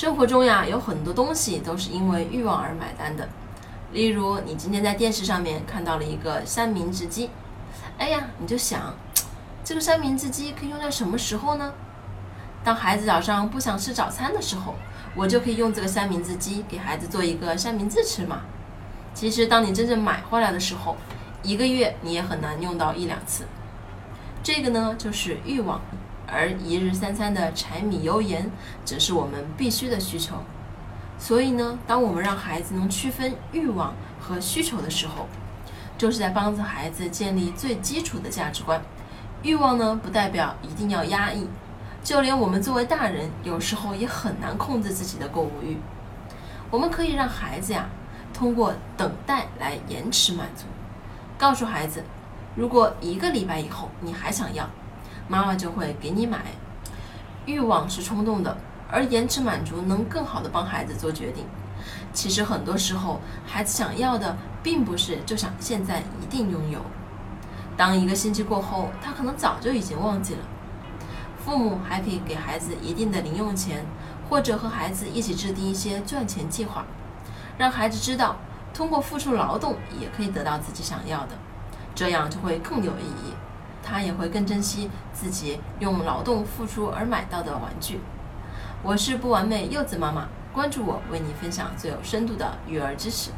生活中呀，有很多东西都是因为欲望而买单的。例如，你今天在电视上面看到了一个三明治机，哎呀，你就想，这个三明治机可以用在什么时候呢？当孩子早上不想吃早餐的时候，我就可以用这个三明治机给孩子做一个三明治吃嘛。其实，当你真正买回来的时候，一个月你也很难用到一两次。这个呢，就是欲望。而一日三餐的柴米油盐，则是我们必须的需求。所以呢，当我们让孩子能区分欲望和需求的时候，就是在帮助孩子建立最基础的价值观。欲望呢，不代表一定要压抑，就连我们作为大人，有时候也很难控制自己的购物欲。我们可以让孩子呀，通过等待来延迟满足，告诉孩子，如果一个礼拜以后你还想要。妈妈就会给你买。欲望是冲动的，而延迟满足能更好的帮孩子做决定。其实很多时候，孩子想要的并不是就想现在一定拥有。当一个星期过后，他可能早就已经忘记了。父母还可以给孩子一定的零用钱，或者和孩子一起制定一些赚钱计划，让孩子知道通过付出劳动也可以得到自己想要的，这样就会更有意义。他也会更珍惜自己用劳动付出而买到的玩具。我是不完美柚子妈妈，关注我，为你分享最有深度的育儿知识。